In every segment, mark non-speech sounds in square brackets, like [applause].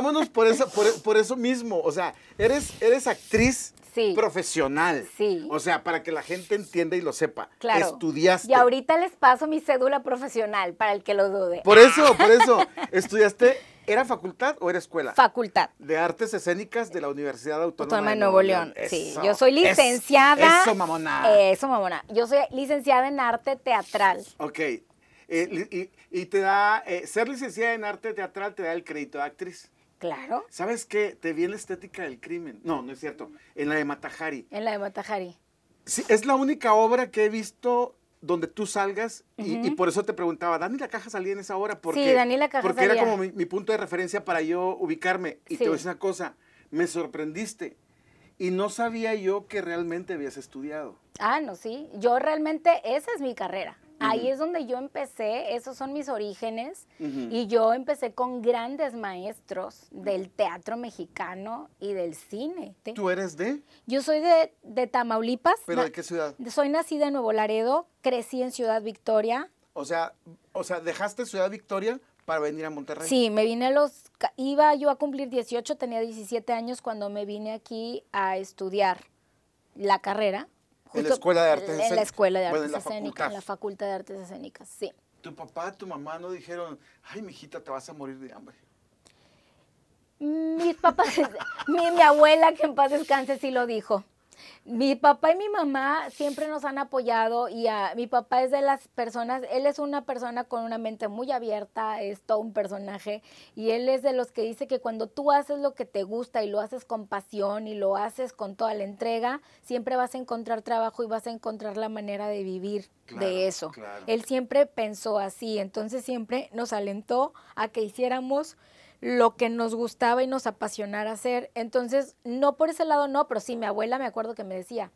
vámonos por eso, por, por eso mismo. O sea, eres, eres actriz Sí. profesional. Sí. O sea, para que la gente entienda y lo sepa. Claro. Estudiaste. Y ahorita les paso mi cédula profesional para el que lo dude. Por eso, por eso. Estudiaste, ¿era facultad o era escuela? Facultad. de Artes Escénicas de la Universidad Autónoma, Autónoma de Nuevo León. Sí, Eso, yo soy licenciada. Eso, mamona. Eso, mamona. Yo soy licenciada en arte teatral. Ok. Eh, y te da, eh, ser licenciada en arte teatral te da el crédito de actriz. Claro. ¿Sabes qué? Te vi en la estética del crimen. No, no es cierto. En la de Matajari. En la de Matajari. Sí, es la única obra que he visto donde tú salgas y, y por eso te preguntaba, ¿Dani la Caja salía en esa obra? Porque, Sí, Dani la Caja Porque era como mi, mi punto de referencia para yo ubicarme. Y te voy a decir una cosa, me sorprendiste. Y no sabía yo que realmente habías estudiado. Ah, no, sí. Yo realmente, esa es mi carrera. Ahí es donde yo empecé, esos son mis orígenes. Y yo empecé con grandes maestros del teatro mexicano y del cine. ¿Tú eres de? Yo soy de, de Tamaulipas. ¿Pero de qué ciudad? Soy nacida en Nuevo Laredo, crecí en Ciudad Victoria. O sea, o sea, dejaste Ciudad Victoria para venir a Monterrey. Sí, me vine a los... Iba yo a cumplir 18, tenía 17 años cuando me vine aquí a estudiar la carrera. En la Escuela de Artes En la Escénicas. Escuela de Bueno, Artes en la Escénicas, facultad. en la Facultad de Artes Escénicas, sí. Tu papá, tu mamá no dijeron, ay, mijita, te vas a morir de hambre. Mis papás, [laughs] mi, mi abuela, que en paz descanse, sí lo dijo. Mi papá y mi mamá siempre nos han apoyado y a, mi papá es de las personas, él es una persona con una mente muy abierta, es todo un personaje y él es de los que dice que cuando tú haces lo que te gusta y lo haces con pasión y lo haces con toda la entrega, siempre vas a encontrar trabajo y vas a encontrar la manera de vivir Claro, de eso. claro. Él siempre pensó así, entonces siempre nos alentó a que hiciéramos lo que nos gustaba y nos apasionara hacer. Entonces, no por ese lado, no, pero sí, mi abuela me acuerdo que me decía,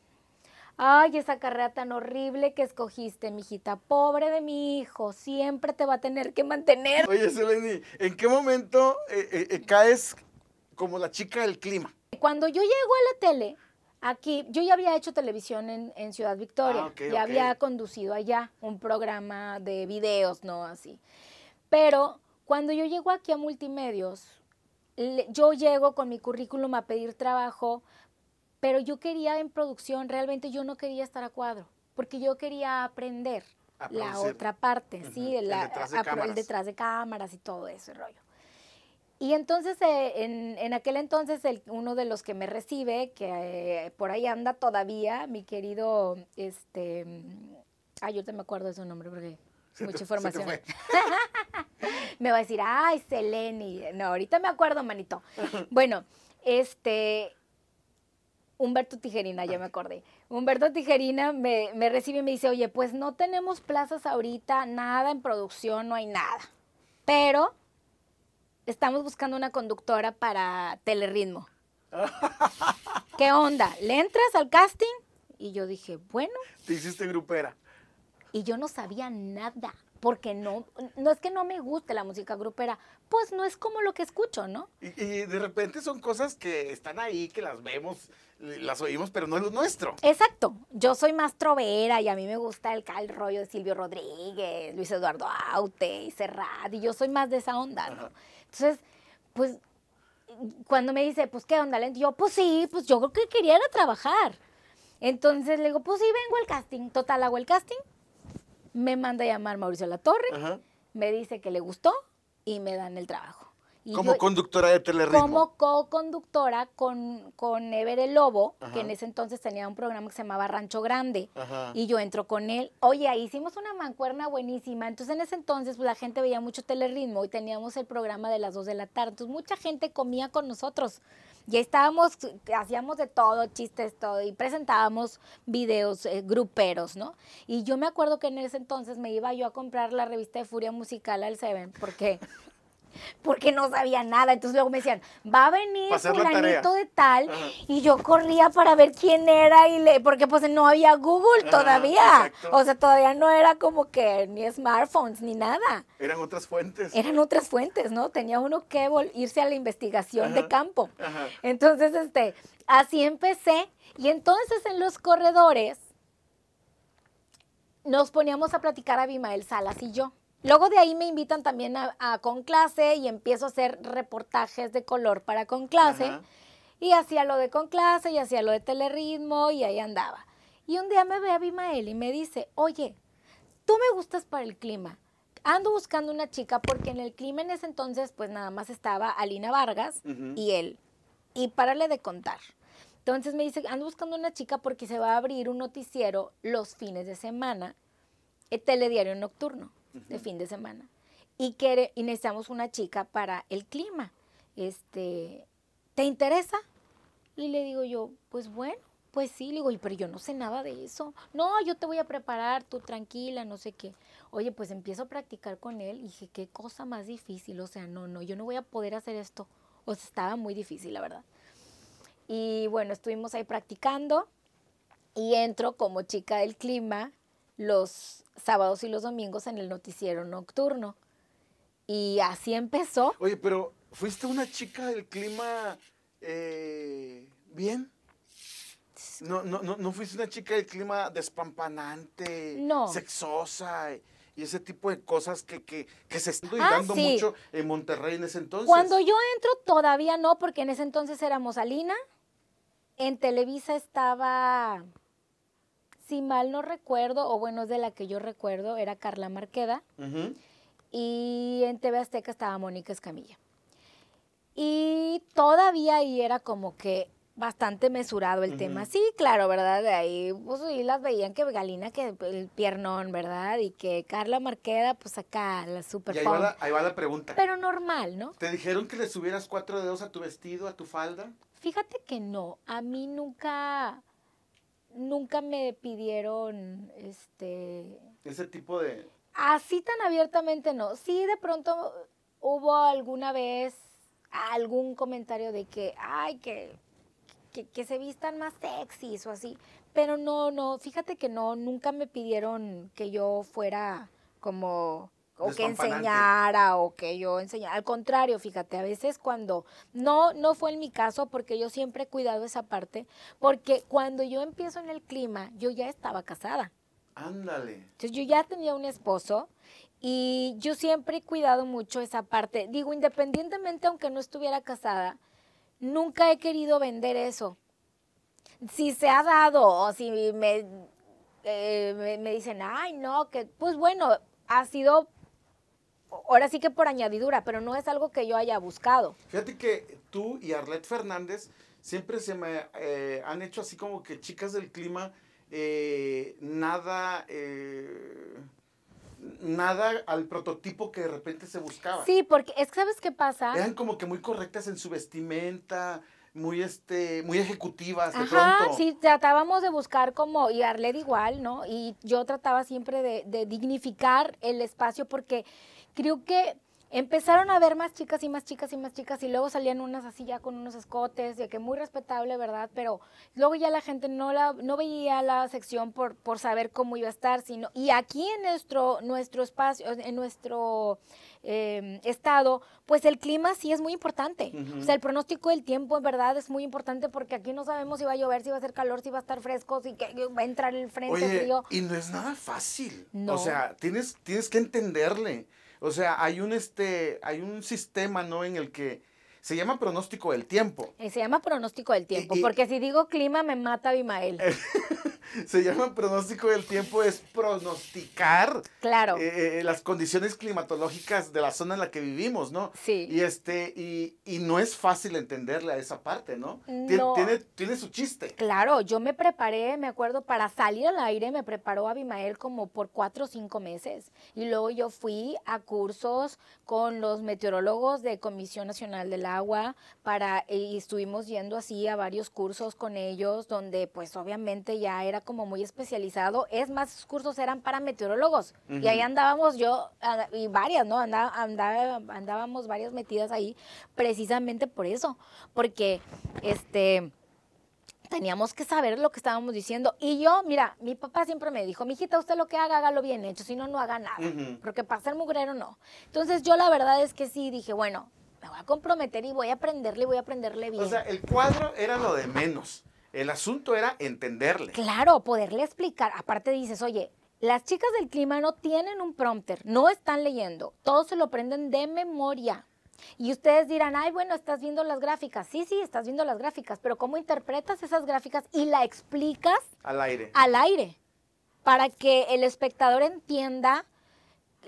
ay, esa carrera tan horrible que escogiste, mijita, pobre de mi hijo, siempre te va a tener que mantener. Oye, Seleni, ¿en qué momento eh, eh, eh, caes como la chica del clima? Cuando yo llego a la tele, aquí, yo ya había hecho televisión en, en Ciudad Victoria, Ah, ya había conducido allá un programa de videos, ¿no? Así. Pero cuando yo llego aquí a Multimedios, yo llego con mi currículum a pedir trabajo, pero yo quería en producción, realmente yo no quería estar a cuadro, porque yo quería aprender A la producir. otra parte, sí, el la- detrás de a- el cámaras. detrás de cámaras y todo ese rollo. Y entonces, eh, en, en aquel entonces, el- uno de los que me recibe, que eh, por ahí anda todavía, mi querido, este, ay, yo te me acuerdo de su nombre porque mucha información. [laughs] me va a decir, ay, Seleni. No, ahorita me acuerdo, manito. Bueno, este, Humberto Tijerina, ya me acordé. Humberto Tijerina me, me recibe y me dice, oye, pues no tenemos plazas ahorita, nada en producción, no hay nada. Pero estamos buscando una conductora para Telerritmo. [laughs] ¿Qué onda? ¿Le entras al casting? Y yo dije, bueno, Te hiciste grupera. Y yo no sabía nada, porque no, no es que no me guste la música grupera, pues no es como lo que escucho, ¿no? Y, y de repente son cosas que están ahí, que las vemos, las oímos, pero no es lo nuestro. Exacto, yo soy más trovera y a mí me gusta el, el rollo de Silvio Rodríguez, Luis Eduardo Aute y Serrat, y yo soy más de esa onda, ¿no? Ajá. Entonces, pues, cuando me dice, pues, ¿qué onda? Yo, pues sí, pues yo creo que quería ir a trabajar. Entonces le digo, pues sí, vengo al casting. Total, hago el casting. Me manda a llamar Mauricio Latorre, Ajá. me dice que le gustó y me dan el trabajo. Y Como yo- conductora de Telerritmo. como co-conductora con, con Ever el Lobo, Ajá. que en ese entonces tenía un programa que se llamaba Rancho Grande. Ajá. Y yo entro con él. Oye, ahí hicimos una mancuerna buenísima. Entonces, en ese entonces, pues, la gente veía mucho telerritmo y teníamos el programa de las 2 de la tarde. Entonces, mucha gente comía con nosotros. Y estábamos, hacíamos de todo, chistes, todo, y presentábamos videos eh, gruperos, ¿no? Y yo me acuerdo que en ese entonces me iba yo a comprar la revista de Furia Musical al Seven, porque porque no sabía nada. Entonces luego me decían, va a venir fulanito de tal. Ajá. Y yo corría para ver quién era y le, porque pues no había Google todavía. O sea, todavía no era como que ni smartphones ni nada. Eran otras fuentes. Eran otras fuentes, ¿no? Tenía uno que irse a la investigación de campo. ajá. Entonces, este, así empecé. Y entonces en los corredores nos poníamos a platicar a Abimael Salas y yo. Luego de ahí me invitan también a, a Con Clase y empiezo a hacer reportajes de color para Con Clase. Ajá. Y hacía lo de Con Clase y hacía lo de Telerritmo y ahí andaba. Y un día me ve Abimael y me dice, oye, tú me gustas para el clima. Ando buscando una chica porque en el clima en ese entonces pues nada más estaba Alina Vargas y él. Y párale de contar. Entonces me dice, ando buscando una chica porque se va a abrir un noticiero los fines de semana, el telediario nocturno de fin de semana. Y, quiere, y necesitamos una chica para el clima. Este, ¿Te interesa? Y le digo yo, pues bueno, pues sí. Le digo, "Y, pero yo no sé nada de eso. No, yo te voy a preparar, tú tranquila, no sé qué. Oye, pues empiezo a practicar con él y dije, qué cosa más difícil. O sea, no, no, yo no voy a poder hacer esto. O sea, estaba muy difícil, la verdad. Y bueno, estuvimos ahí practicando y entro como chica del clima los sábados y los domingos en el noticiero nocturno. Y así empezó. Oye, pero ¿fuiste una chica del clima eh, bien? No, no, no, no fuiste una chica del clima despampanante, No. sexosa y, ese tipo de cosas que, que, que se están Ah, dando sí. mucho en Monterrey en ese entonces. Cuando yo entro todavía no, porque en ese entonces éramos Alina. En Televisa estaba, si mal no recuerdo, o bueno, es de la que yo recuerdo, era Carla Marqueda. Y en TV Azteca estaba Mónica Escamilla. Y todavía ahí era como que bastante mesurado el tema. Sí, claro, ¿verdad? De ahí, pues sí, las veían que Galina, que el piernón, ¿verdad? Y que Carla Marqueda, pues acá, la super Y ahí va punk. la, ahí va la pregunta. Pero normal, ¿no? ¿Te dijeron que le subieras cuatro dedos a tu vestido, a tu falda? Fíjate que no, a mí nunca, nunca me pidieron, este, Ese tipo de... Así tan abiertamente no. Sí, de pronto hubo alguna vez algún comentario de que, ay, que, que, que se vistan más sexys o así. Pero no, no, fíjate que no, nunca me pidieron que yo fuera como, o que enseñara o que yo enseñara. Al contrario, fíjate, a veces cuando, no, no fue en mi caso porque yo siempre he cuidado esa parte, porque cuando yo empiezo en el clima, yo ya estaba casada. Ándale. Entonces yo ya tenía un esposo y yo siempre he cuidado mucho esa parte. Digo, independientemente aunque no estuviera casada, nunca he querido vender eso. Si se ha dado o si me, eh, me, me dicen, ay, no, que pues bueno, ha sido ahora sí que por añadidura, pero no es algo que yo haya buscado. Fíjate que tú y Arlet Fernández siempre se me eh, han hecho así como que chicas del clima, eh, nada, eh, nada al prototipo que de repente se buscaba. Sí, porque es que sabes qué pasa. Eran como que muy correctas en su vestimenta, muy este, muy ejecutivas de Ajá, pronto. sí, tratábamos de buscar como, y Arled igual, ¿no? Y yo trataba siempre de, de dignificar el espacio porque creo que empezaron a ver más chicas y más chicas y más chicas y luego salían unas así ya con unos escotes, de que muy respetable, ¿verdad? Pero luego ya la gente no la no veía la sección por, por saber cómo iba a estar, sino y aquí en nuestro nuestro espacio, en nuestro eh, estado, pues el clima sí es muy importante. O sea, el pronóstico del tiempo en verdad es muy importante porque aquí no sabemos si va a llover, si va a hacer calor, si va a estar fresco, si que- va a entrar el frente Oye, frío. y no es nada fácil. No. O sea, tienes, tienes que entenderle. O sea, hay un este, hay un sistema, ¿no? En el que se llama pronóstico del tiempo. Eh, Se llama pronóstico del tiempo, y- porque si digo clima me mata Abimael. [laughs] Se llama pronóstico del tiempo, es pronosticar claro. eh, eh, las condiciones climatológicas de la zona en la que vivimos, ¿no? Sí. Y este, y, y no es fácil entenderle a esa parte, ¿no? No. Tiene, tiene su chiste. Claro, yo me preparé, me acuerdo, para salir al aire, me preparó Abimael como por cuatro o cinco meses. Y luego yo fui a cursos con los meteorólogos de Comisión Nacional del Agua para, y estuvimos yendo así a varios cursos con ellos, donde pues obviamente ya era como muy especializado. Es más, esos cursos eran para meteorólogos. Y ahí andábamos yo, y varias, ¿no? Andaba, andaba- andábamos varias metidas ahí precisamente por eso. Porque, este teníamos que saber lo que estábamos diciendo. Y yo, mira, mi papá siempre me dijo, mijita, usted lo que haga, hágalo bien hecho, si no, no haga nada. Ujú. Porque para ser mugrero, no. Entonces yo la verdad es que sí, dije, bueno, me voy a comprometer y voy a aprenderle, voy a aprenderle bien. O sea, el cuadro era lo de menos. El asunto era entenderle. Claro, poderle explicar. Aparte dices, oye, las chicas del clima no tienen un prompter, no están leyendo, todos se lo prenden de memoria. Y ustedes dirán, ay, bueno, estás viendo las gráficas. Sí, sí, estás viendo las gráficas, pero ¿cómo interpretas esas gráficas y la explicas Al aire. al aire? Para que el espectador entienda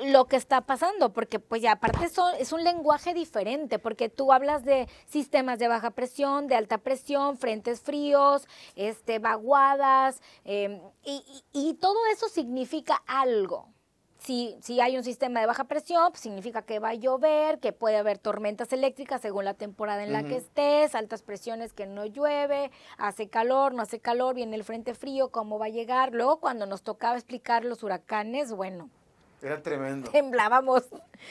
lo que está pasando, porque pues ya aparte eso es un lenguaje diferente, porque tú hablas de sistemas de baja presión, de alta presión, frentes fríos, este, vaguadas, eh, y, y- y todo eso significa algo. Si, si hay un sistema de baja presión, pues significa que va a llover, que puede haber tormentas eléctricas según la temporada en la que estés, altas presiones que no llueve, hace calor, no hace calor, viene el frente frío, cómo va a llegar. Luego cuando nos tocaba explicar los huracanes, bueno, Era tremendo. temblábamos.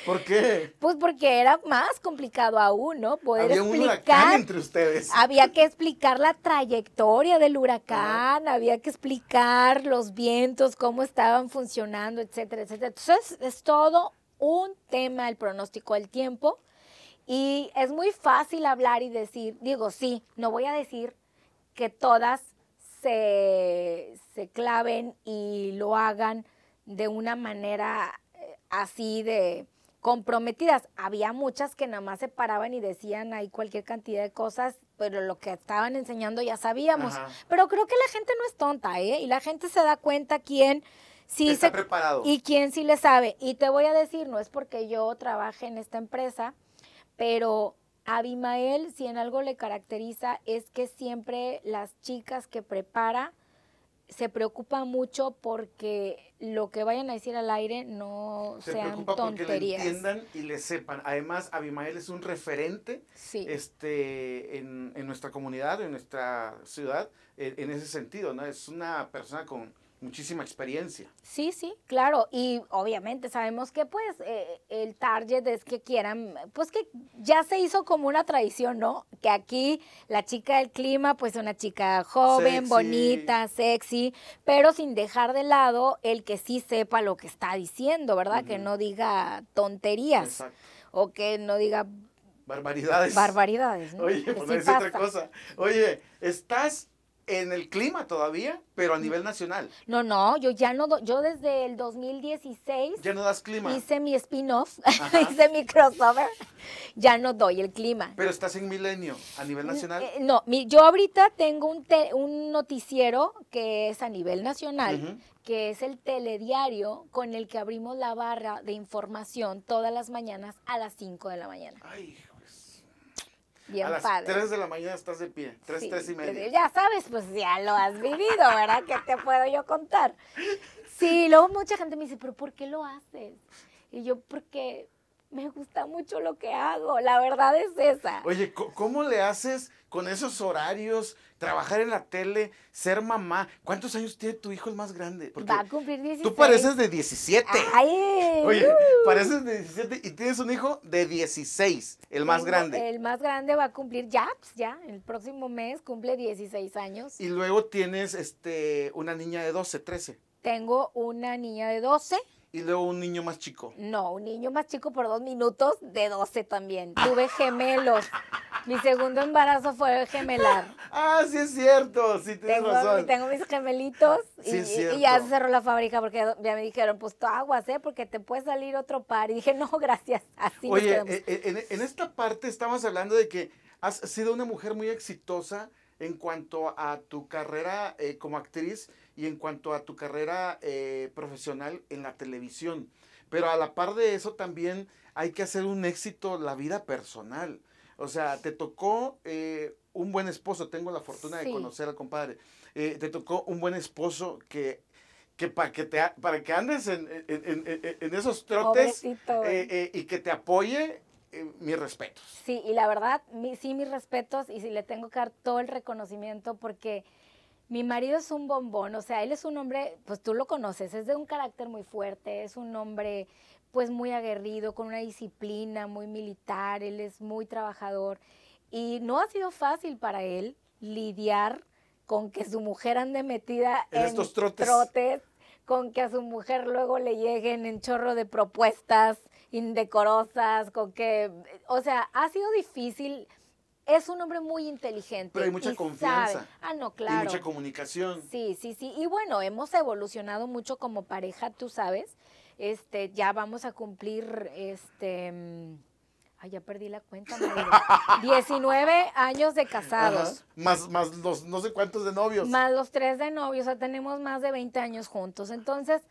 ¿Por qué? Pues porque era más complicado aún, ¿no? Poder Había un huracán explicar. entre ustedes. Había que explicar la trayectoria del huracán, había que explicar los vientos, cómo estaban funcionando, etcétera, etcétera. Entonces, es todo un tema el pronóstico del tiempo y es muy fácil hablar y decir, digo, sí, no voy a decir que todas se, se claven y lo hagan de una manera eh, así de comprometidas. Había muchas que nada más se paraban y decían ahí cualquier cantidad de cosas, pero lo que estaban enseñando ya sabíamos. Ajá. Pero creo que la gente no es tonta, ¿eh? Y la gente se da cuenta quién sí Está se preparado. y quién sí le sabe. Y te voy a decir, no es porque yo trabaje en esta empresa, pero Abimael, si en algo le caracteriza, es que siempre las chicas que prepara se preocupa mucho porque lo que vayan a decir al aire no Se sean preocupa porque le tonterías. entiendan y le sepan. Además, Abimael es un referente Sí. este, en, en nuestra comunidad, en nuestra ciudad, en, en ese sentido, ¿no? Es una persona con muchísima experiencia. Sí, sí, claro. Y obviamente sabemos que pues eh, el target es que quieran, pues que ya se hizo como una tradición, ¿no? Que aquí la chica del clima, pues una chica joven, Sexy. bonita, sexy, pero sin dejar de lado el que sí sepa lo que está diciendo, ¿verdad? Que no diga tonterías Exacto. o que no diga Barbaridades. barbaridades. ¿no? [laughs] Oye, por sí no decir otra cosa. Oye, estás en el clima todavía, pero a nivel nacional. No, no, yo ya no, do- yo desde el 2016 Ya no das clima, hice mi spin-off, [laughs] hice mi crossover, ya no doy el clima. pero estás en milenio a nivel nacional. Eh, no, mi- yo ahorita tengo un, te- un noticiero que es a nivel nacional, que es el telediario con el que abrimos la barra de información todas las mañanas a las 5 de la mañana. Ay. Bien a las padre. 3 de la mañana estás de pie. 3, Sí, 3 y media. Ya sabes, pues ya lo has vivido, ¿verdad? ¿Qué te puedo yo contar? Sí, luego mucha gente me dice, pero ¿por qué lo haces? Y yo, porque me gusta mucho lo que hago, la verdad es esa. Oye, ¿cómo le haces con esos horarios? Trabajar en la tele, ser mamá. ¿Cuántos años tiene tu hijo el más grande? Porque Va a cumplir 16. tú pareces de 17. Ay, [laughs] Oye, uh. pareces de 17 y tienes un hijo de 16, el más Tengo- grande. El más grande va a cumplir ya, pues ya, el próximo mes cumple 16 años. Y luego tienes este una niña de 12, 13. Tengo una niña de 12, Y luego un niño más chico. no, un niño más chico por dos minutos, de 12 también. Tuve gemelos. Mi segundo embarazo fue gemelar. [laughs] Ah, sí es cierto, sí tienes Tengo, razón. tengo mis gemelitos y, Sí, es y- y ya se cerró la fábrica porque ya me dijeron, pues tú aguas, ¿eh? Porque te puede salir otro par. Y dije, no, gracias. Así nos Oye, quedamos. eh, eh, en, en esta parte estamos hablando de que has sido una mujer muy exitosa en cuanto a tu carrera eh, como actriz y en cuanto a tu carrera eh, profesional en la televisión. Pero a la par de eso también hay que hacer un éxito la vida personal. O sea, te tocó eh, un buen esposo, tengo la fortuna de conocer al compadre. Eh, te tocó un buen esposo que, que, para que, te, para que andes en, en- en- en- en esos trotes eh, y que te apoye, mis respetos. Sí, y la verdad, mi- sí, mis respetos y sí le tengo que dar todo el reconocimiento porque mi marido es un bombón, o sea, él es un hombre, pues tú lo conoces, es de un carácter muy fuerte, es un hombre pues muy aguerrido, con una disciplina muy militar, él es muy trabajador y no ha sido fácil para él lidiar con que su mujer ande metida En en, estos trotes. trotes, con que a su mujer luego le lleguen en chorro de propuestas indecorosas, con que, o sea, ha sido difícil es un hombre muy inteligente. Pero hay mucha y confianza. sabe. Ah, no, claro. Y mucha comunicación. Sí, sí, sí. Y bueno, hemos evolucionado mucho como pareja, tú sabes. Este, ya vamos a cumplir, este, mm, ay, ya perdí la cuenta, [laughs] Mario. 19 años de casados. Ajá. Más, más los no sé cuántos de novios. Más los tres de novios, o sea, tenemos más de 20 años juntos. Entonces,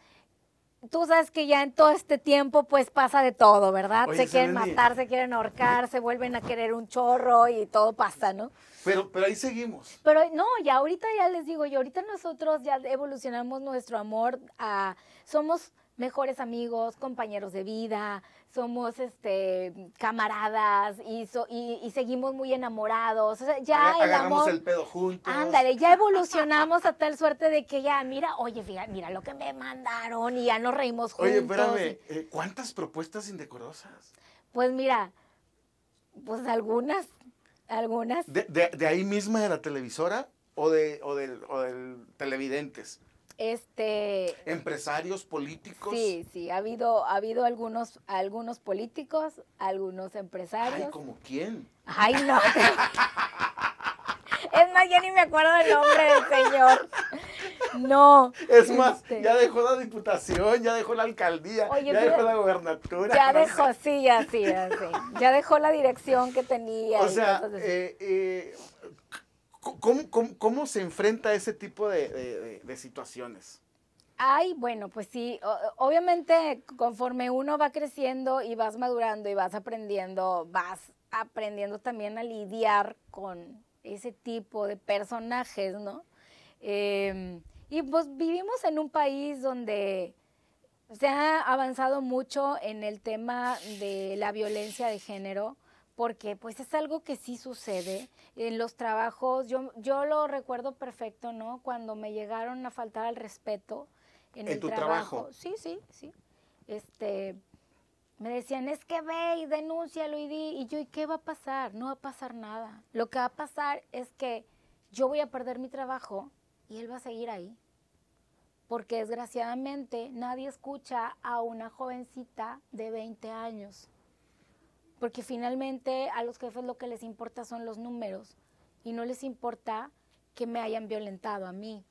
tú sabes que ya en todo este tiempo, pues pasa de todo, ¿verdad? Oye, se quieren Seleni. matar, se quieren ahorcar, se vuelven a querer un chorro y todo pasa, ¿no? Pero, pero ahí seguimos. Pero no, ya ahorita ya les digo, yo ahorita nosotros ya evolucionamos nuestro amor a somos mejores amigos, compañeros de vida, somos este camaradas y, so- y, y seguimos muy enamorados. O sea, ya Aga- el Agarramos amor el pedo juntos. Ándale, ya evolucionamos a tal suerte de que ya, mira, oye, fíjate, mira lo que me mandaron y ya nos reímos juntos. Oye, espérame, eh, ¿cuántas propuestas indecorosas? Pues mira, pues algunas, algunas. ¿De, de, de ahí misma de la televisora o de o del, o del televidentes? Este, ¿Empresarios, políticos? Sí, sí, ha habido, ha habido algunos, algunos políticos, algunos Ay, empresarios. ¿como quién? Ay, no. [laughs] Es más, ya ni me acuerdo del nombre del señor. No. Es más, este, ya dejó la diputación, ya dejó la alcaldía, Oye, ya dejó la gobernatura. Ya dejó, sí, ya, sí, ya, sí. Ya dejó la dirección que tenía. O sea, eh, eh, ¿cómo, se enfrenta a ese tipo de, situaciones? Ay, bueno, pues sí, obviamente conforme uno va creciendo y vas madurando y vas aprendiendo, vas aprendiendo también a lidiar con ese tipo de personajes, ¿no? Eh, y pues vivimos en un país donde se ha avanzado mucho en el tema de la violencia de género, porque pues es algo que sí sucede en los trabajos. Yo, yo lo recuerdo perfecto, ¿no? Cuando me llegaron a faltar al respeto en, ¿En el tu trabajo. trabajo? Sí, sí, sí. Este, me decían, es que ve y denúncialo y di. Y yo, ¿y qué va a pasar? No va a pasar nada. Lo que va a pasar es que yo voy a perder mi trabajo y él va a seguir ahí porque desgraciadamente nadie escucha a una jovencita de 20 años, porque finalmente a los jefes lo que les importa son los números y no les importa que me hayan violentado a mí.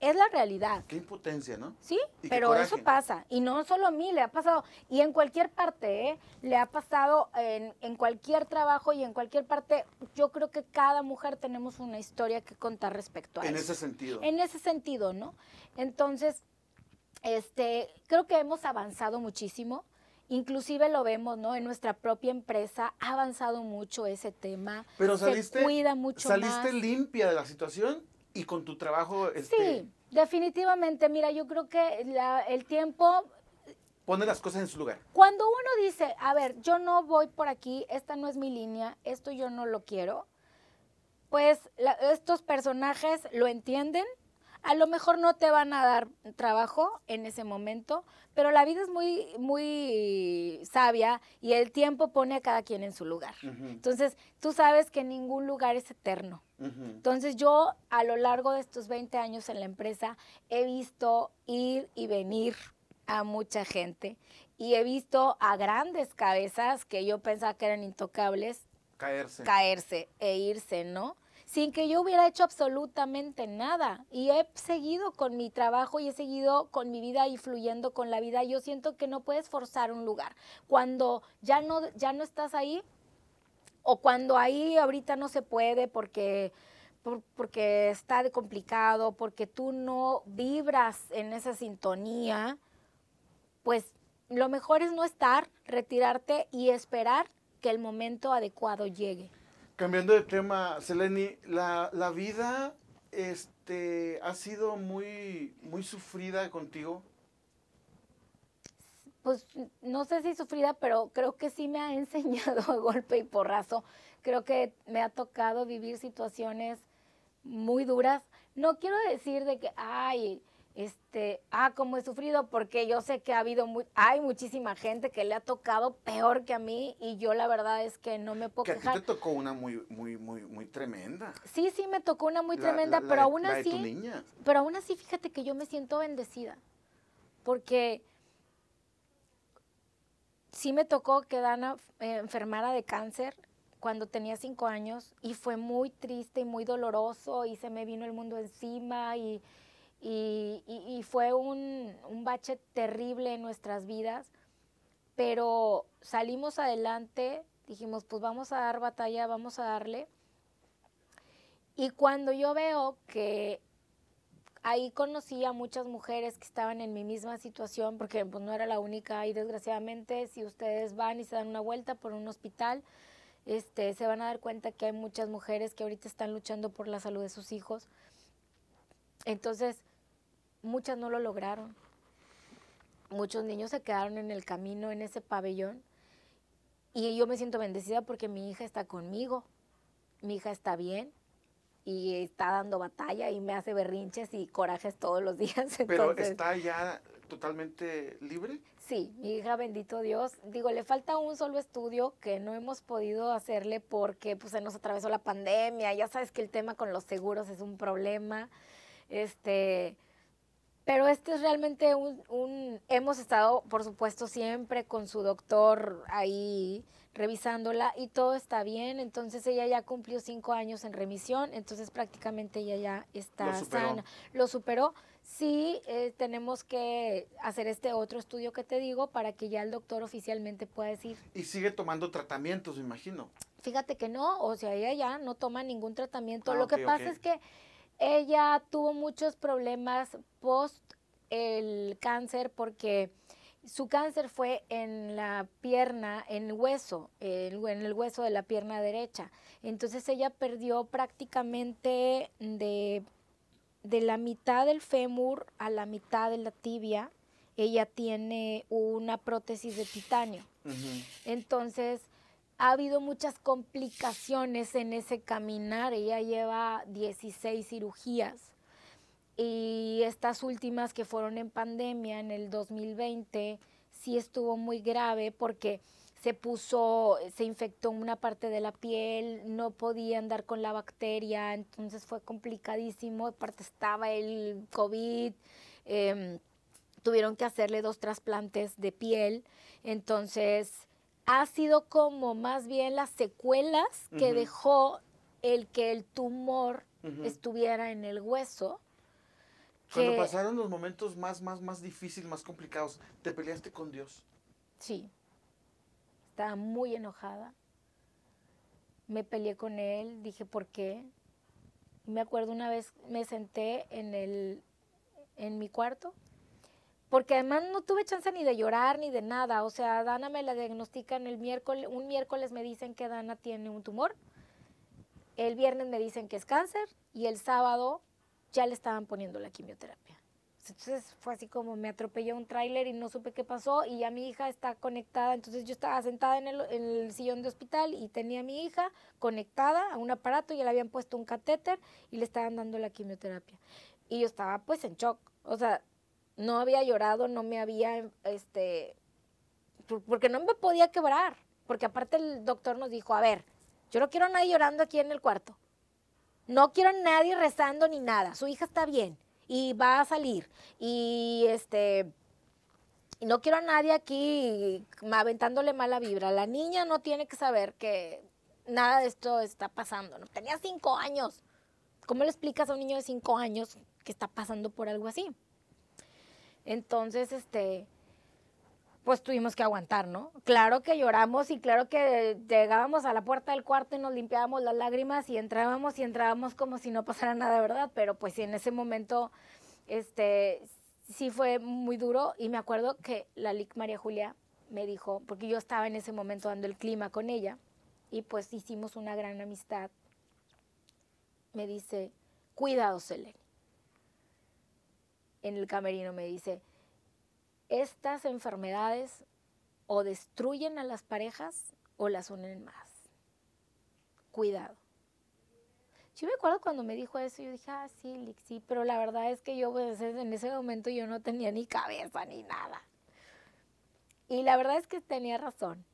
Es la realidad. Qué impotencia, ¿no? Sí, pero eso pasa. Y no solo a mí, le ha pasado. Y en cualquier parte, ¿eh? Le ha pasado en, en cualquier trabajo y en cualquier parte. Yo creo que cada mujer tenemos una historia que contar respecto a En eso. ese sentido. En ese sentido, ¿no? Entonces, este, creo que hemos avanzado muchísimo. Inclusive lo vemos, ¿no? En nuestra propia empresa ha avanzado mucho ese tema. Pero se saliste, cuida mucho saliste más. limpia de la situación y con tu trabajo este, Sí, definitivamente. Mira, yo creo que la- el tiempo pone las cosas en su lugar. Cuando uno dice, a ver, yo no voy por aquí, esta no es mi línea, esto yo no lo quiero, pues la- estos personajes lo entienden. A lo mejor no te van a dar trabajo en ese momento, pero la vida es muy, muy sabia y el tiempo pone a cada quien en su lugar. Entonces, tú sabes que ningún lugar es eterno. Entonces yo a lo largo de estos 20 años en la empresa he visto ir y venir a mucha gente y he visto a grandes cabezas que yo pensaba que eran intocables Caerse. caerse e irse, ¿no? Sin que yo hubiera hecho absolutamente nada. Y he seguido con mi trabajo y he seguido con mi vida y fluyendo con la vida. Yo siento que no puedes forzar un lugar. Cuando ya no, ya no estás ahí, o cuando ahí ahorita no se puede porque, por- porque está complicado, porque tú no vibras en esa sintonía, pues lo mejor es no estar, retirarte y esperar que el momento adecuado llegue. Cambiando de tema, Seleni, la, la vida este, ha sido muy, muy sufrida contigo. Pues no sé si sufrida, pero creo que sí me ha [laughs] enseñado a golpe y porrazo. Creo que me ha tocado vivir situaciones muy duras. No quiero decir de que, ay, este, ah, como he sufrido, porque yo sé que ha habido, mu- hay muchísima gente que le ha tocado peor que a mí y yo la verdad es que no me puedo Que a ti quejar. te tocó una muy, muy, muy, muy tremenda. Sí, sí, me tocó una muy La- tremenda, la- pero aún la de tu así, niña. pero aún así, fíjate que yo me siento bendecida, porque sí me tocó quedar na- eh, enfermara de cáncer cuando tenía cinco años y fue muy triste y muy doloroso y se me vino el mundo encima y, y, fue un, bache terrible en nuestras vidas, pero salimos adelante, dijimos, pues vamos a dar batalla, vamos a darle. Y cuando yo veo que ahí conocí a muchas mujeres que estaban en mi misma situación, porque pues, no era la única y desgraciadamente si ustedes van y se dan una vuelta por un hospital, este, se van a dar cuenta que hay muchas mujeres que ahorita están luchando por la salud de sus hijos. Entonces, muchas no lo lograron. Muchos niños se quedaron en el camino, en ese pabellón. Y yo me siento bendecida porque mi hija está conmigo. Mi hija está bien y está dando batalla y me hace berrinches y corajes todos los [laughs] días. ¿Pero está ya totalmente libre? Sí, mi hija, bendito Dios. Digo, le falta un solo estudio que no hemos podido hacerle porque pues, se nos atravesó la pandemia. Ya sabes que el tema con los seguros es un problema. Este, pero este es realmente un, un, hemos estado, por supuesto, siempre con su doctor ahí revisándola y todo está bien. Entonces ella ya cumplió cinco años en remisión, entonces prácticamente ella ya está sana. Lo superó. Sí, eh, tenemos que hacer este otro estudio que te digo para que ya el doctor oficialmente pueda decir. Y sigue tomando tratamientos, me imagino. Fíjate que no, o sea, ella ya no toma ningún tratamiento. Ah, Lo que pasa es que ella tuvo muchos problemas post el cáncer porque su cáncer fue en la pierna, en el hueso, en el hueso de la pierna derecha. Entonces ella perdió prácticamente de, de la mitad del fémur a la mitad de la tibia. Ella tiene una prótesis de titanio. Entonces, ha habido muchas complicaciones en ese caminar. Ella lleva 16 cirugías y estas últimas que fueron en pandemia en el 2020 sí estuvo muy grave porque se puso, se infectó una parte de la piel, no podía andar con la bacteria, entonces fue complicadísimo, aparte estaba el COVID, em, tuvieron que hacerle dos trasplantes de piel, entonces ha sido como más bien las secuelas que dejó el que el tumor estuviera en el hueso. Cuando pasaron los momentos más, más, más difíciles, más complicados, ¿te peleaste con Dios? Sí. Estaba muy enojada. Me peleé con él, dije, ¿por qué? me acuerdo una vez me senté en el en mi cuarto porque además no tuve chance ni de llorar ni de nada. O sea, Dana me la diagnostican el miércoles, un miércoles me dicen que Dana tiene un tumor, el viernes me dicen que es cáncer y el sábado ya le estaban poniendo la quimioterapia. Entonces fue así como me atropelló un tráiler y no supe qué pasó y ya mi hija está conectada. Entonces yo estaba sentada en el, en el, sillón de hospital y tenía a mi hija conectada a un aparato y le habían puesto un catéter y le estaban dando la quimioterapia. Y yo estaba pues en shock. O sea, no había llorado, no me había, este, porque no me podía quebrar, porque aparte el doctor nos dijo, a ver, yo no quiero a nadie llorando aquí en el cuarto, no quiero a nadie rezando ni nada, su hija está bien y va a salir. Y este, no quiero a nadie aquí aventándole mala vibra, la niña no tiene que saber que nada de esto está pasando, tenía cinco años, ¿cómo le explicas a un niño de cinco años que está pasando por algo así? Entonces, este, pues tuvimos que aguantar, ¿no? Claro que lloramos y claro que llegábamos a la puerta del cuarto y nos limpiábamos las lágrimas y entrábamos y entrábamos como si no pasara nada, ¿verdad? Pero pues en ese momento, este, sí fue muy duro y me acuerdo que la LIC María Julia me dijo, porque yo estaba en ese momento dando el clima con ella y pues hicimos una gran amistad, me dice, cuidado, Selene en el camerino me dice, estas enfermedades o destruyen a las parejas o las unen más. Cuidado. Yo me acuerdo cuando me dijo eso, yo dije, ah, sí, sí, pero la verdad es que yo pues, en ese momento yo no tenía ni cabeza ni nada. Y la verdad es que tenía razón.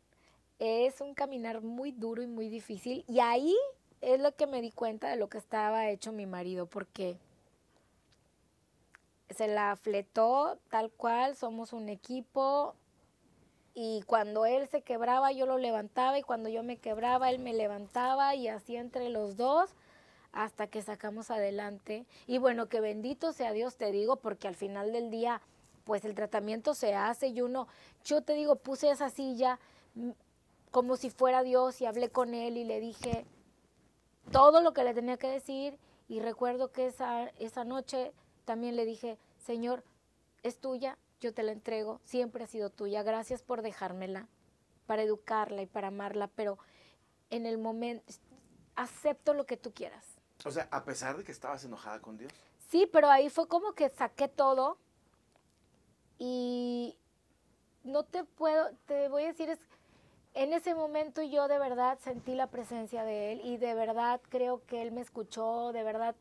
Es un caminar muy duro y muy difícil. Y ahí es lo que me di cuenta de lo que estaba hecho mi marido, porque se la fletó tal cual, somos un equipo. y cuando él se quebraba yo lo levantaba y cuando yo me quebraba él me levantaba y así entre los dos hasta que sacamos adelante. Y bueno, que bendito sea Dios, te digo, porque al final del día, pues el tratamiento se hace y uno, yo te digo, puse esa silla mm, como si fuera Dios y hablé con él y le dije todo lo que le tenía que decir y recuerdo que esa, esa noche también le dije, Señor, es tuya, yo te la entrego, siempre ha sido tuya, gracias por dejármela, para educarla y para amarla, pero en el momento, acepto lo que tú quieras. O sea, a pesar de que estabas enojada con Dios. Sí, pero ahí fue como que saqué todo y no te puedo, te voy a decir, es, en ese momento yo de verdad sentí la presencia de Él y de verdad creo que Él me escuchó, de verdad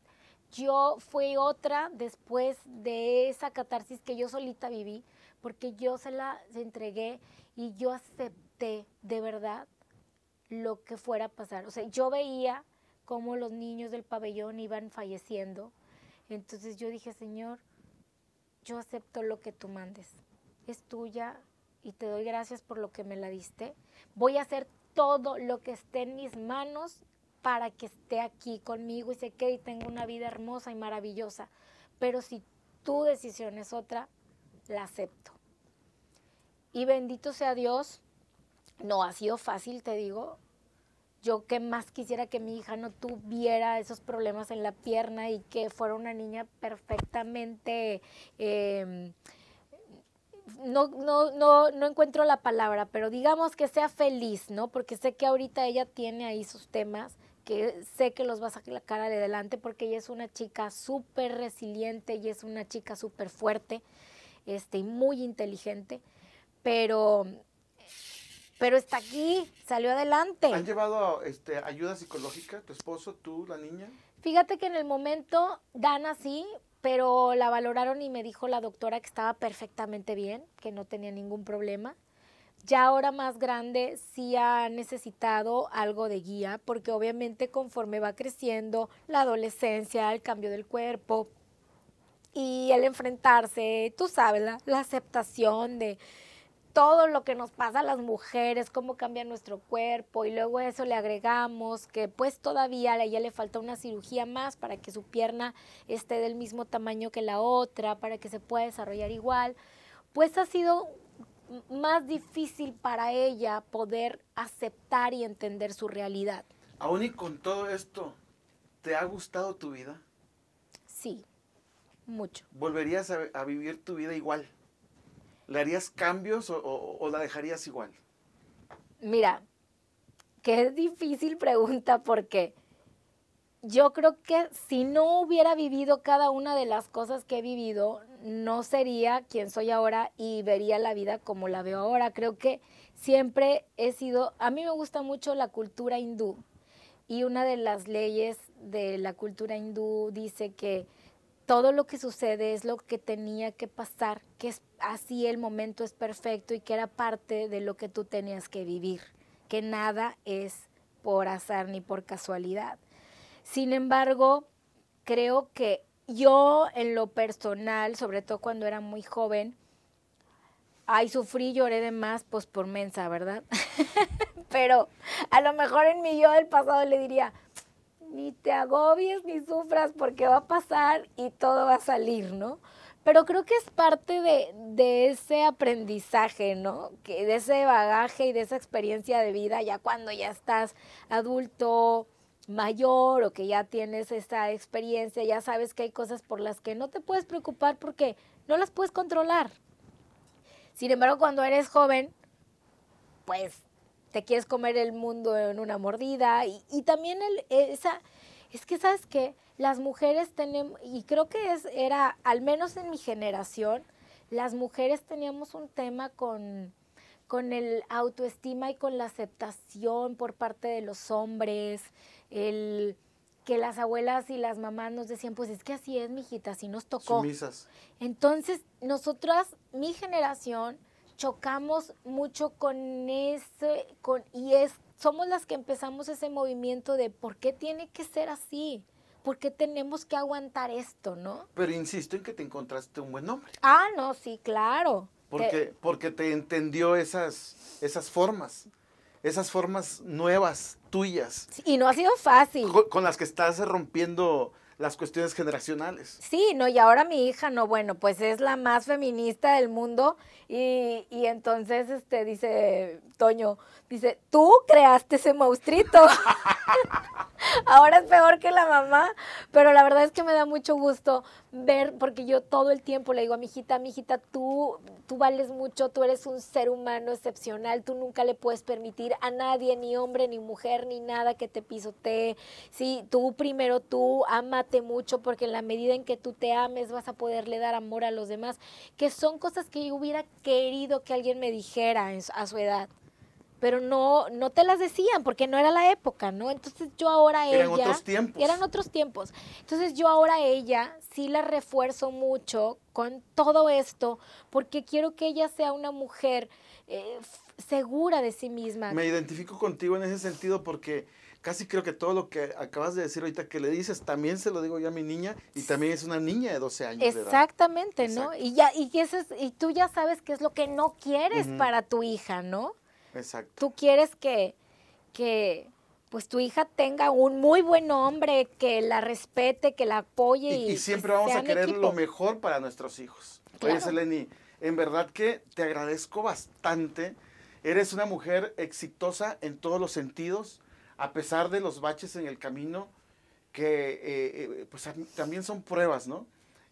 yo fui otra después de esa catarsis que yo solita viví, porque yo se la entregué y yo acepté de verdad lo que fuera a pasar. O sea, yo veía cómo los niños del pabellón iban falleciendo. Entonces yo dije, Señor, yo acepto lo que tú mandes. Es tuya y te doy gracias por lo que me la diste. Voy a hacer todo lo que esté en mis manos para que esté aquí conmigo y se quede y tenga una vida hermosa y maravillosa. Pero si tu decisión es otra, la acepto. Y bendito sea Dios, no ha sido fácil, te digo. Yo que más quisiera que mi hija no tuviera esos problemas en la pierna y que fuera una niña perfectamente... Em, no, no, no, no encuentro la palabra, pero digamos que sea feliz, ¿no? Porque sé que ahorita ella tiene ahí sus temas que sé que los va a sacar adelante porque ella es una chica súper resiliente y es una chica súper fuerte este, y muy inteligente, pero, pero está aquí, salió adelante. ¿Han llevado este, ayuda psicológica tu esposo, tú, la niña? Fíjate que en el momento Dana sí, pero la valoraron y me dijo la doctora que estaba perfectamente bien, que no tenía ningún problema ya ahora más grande sí ha necesitado algo de guía, porque obviamente conforme va creciendo la adolescencia, el cambio del cuerpo y el enfrentarse, tú sabes, la, aceptación de todo lo que nos pasa a las mujeres, cómo cambia nuestro cuerpo y luego eso le agregamos que pues todavía a ella le falta una cirugía más para que su pierna esté del mismo tamaño que la otra, para que se pueda desarrollar igual, pues ha sido más difícil para ella poder aceptar y entender su realidad. Aún y con todo esto, ¿te ha gustado tu vida? Sí, mucho. ¿Volverías a, vivir tu vida igual? ¿Le harías cambios o, o, la dejarías igual? Mira, qué difícil pregunta porque yo creo que si no hubiera vivido cada una de las cosas que he vivido, no sería quien soy ahora y vería la vida como la veo ahora. Creo que siempre he sido, a mí me gusta mucho la cultura hindú y una de las leyes de la cultura hindú dice que todo lo que sucede es lo que tenía que pasar, que es así el momento es perfecto y que era parte de lo que tú tenías que vivir, que nada es por azar ni por casualidad. Sin embargo, creo que yo en lo personal, sobre todo cuando era muy joven, ay, sufrí, lloré de más, pues por mensa, ¿verdad? [laughs] Pero a lo mejor en mi yo del pasado le diría, ni te agobies ni sufras porque va a pasar y todo va a salir, ¿no? Pero creo que es parte de, de ese aprendizaje, ¿no? Que de ese bagaje y de esa experiencia de vida, ya cuando ya estás adulto, mayor o que ya tienes esta experiencia, ya sabes que hay cosas por las que no te puedes preocupar porque no las puedes controlar. Sin embargo, cuando eres joven, pues te quieres comer el mundo en una mordida y, también el, esa, es que sabes que las mujeres tenemos, y creo que es, era, al menos en mi generación, las mujeres teníamos un tema con, con el autoestima y con la aceptación por parte de los hombres, el que las abuelas y las mamás nos decían, pues es que así es, mijita, así nos tocó. Sumisas. Entonces, nosotras, mi generación, chocamos mucho con ese, con, y es, somos las que empezamos ese movimiento de por qué tiene que ser así, por qué tenemos que aguantar esto, ¿no? Pero insisto en que te encontraste un buen hombre. Ah, no, sí, claro. Porque, porque te entendió esas, esas formas, esas formas nuevas, tuyas. Y no ha sido fácil. Con, con las que estás rompiendo las cuestiones generacionales. Sí, no, y ahora mi hija, no, bueno, pues es la más feminista del mundo y, y entonces, este, dice Toño, dice, tú creaste ese monstruito. [laughs] ahora es peor que la mamá, pero la verdad es que me da mucho gusto ver, porque yo todo el tiempo le digo a mi hijita, mi hijita, tú, tú vales mucho, tú eres un ser humano excepcional, tú nunca le puedes permitir a nadie, ni hombre, ni mujer, ni nada que te pisotee. Sí, tú primero, tú amate mucho, porque en la medida en que tú te ames vas a poderle dar amor a los demás, que son cosas que yo hubiera querido que alguien me dijera a su edad pero no, no te las decían porque no era la época, ¿no? Entonces yo ahora eran ella... otros tiempos. Eran otros tiempos. Entonces yo ahora ella sí la refuerzo mucho con todo esto porque quiero que ella sea una mujer eh, segura de sí misma. Me identifico contigo en ese sentido porque casi creo que todo lo que acabas de decir ahorita que le dices, también se lo digo yo a mi niña y también es una niña de 12 años. Exactamente, de edad. ¿no? Y, ya, y, eso es, y tú ya sabes qué es lo que no quieres uh -huh. para tu hija, ¿no? Exacto. Tú quieres que, que pues tu hija tenga un muy buen hombre, que la respete, que la apoye. Y, siempre vamos a querer equipo. lo mejor para nuestros hijos. Claro. Oye, Seleni, en verdad que te agradezco bastante. Eres una mujer exitosa en todos los sentidos, a pesar de los baches en el camino, que eh, eh, pues también son pruebas, ¿no?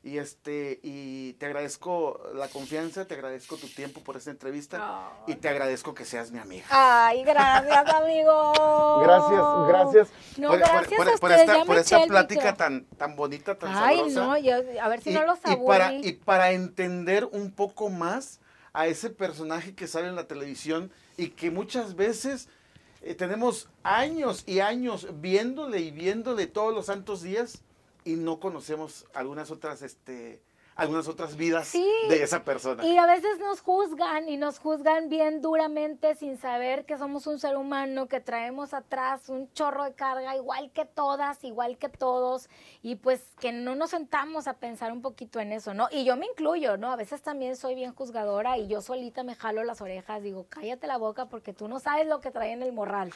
Y, este, y te agradezco la confianza, te agradezco tu tiempo por esta entrevista oh. y te agradezco que seas mi amiga. Ay, gracias, [laughs] amigo. Gracias, gracias. No, por, gracias por, a por, por ustedes, esta, por esta plática tan, tan bonita, tan Ay, sabrosa. no, yo, a ver si y, no los y para, y para entender un poco más a ese personaje que sale en la televisión y que muchas veces eh, tenemos años y años viéndole y viéndole todos los santos días y no conocemos algunas otras, este, algunas otras vidas sí, de esa persona. Y a veces nos juzgan y nos juzgan bien duramente sin saber que somos un ser humano, que traemos atrás un chorro de carga igual que todas, igual que todos, y pues que no nos sentamos a pensar un poquito en eso, ¿no? Y yo me incluyo, ¿no? A veces también soy bien juzgadora y yo solita me jalo las orejas, digo, cállate la boca porque tú no sabes lo que trae en el morral,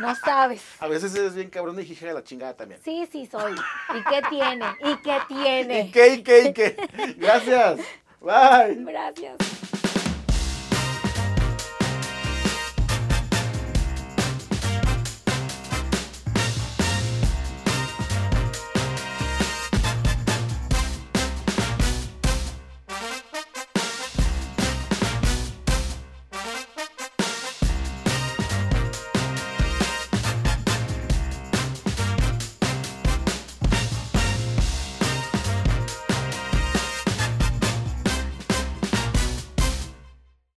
no sabes. [laughs] a veces eres bien cabrón y hija de la chingada también. Sí, sí soy. ¿Y qué tiene? ¿Y qué tiene? [laughs] ¿Y qué, y qué, y qué? [laughs] Gracias. Bye. Gracias.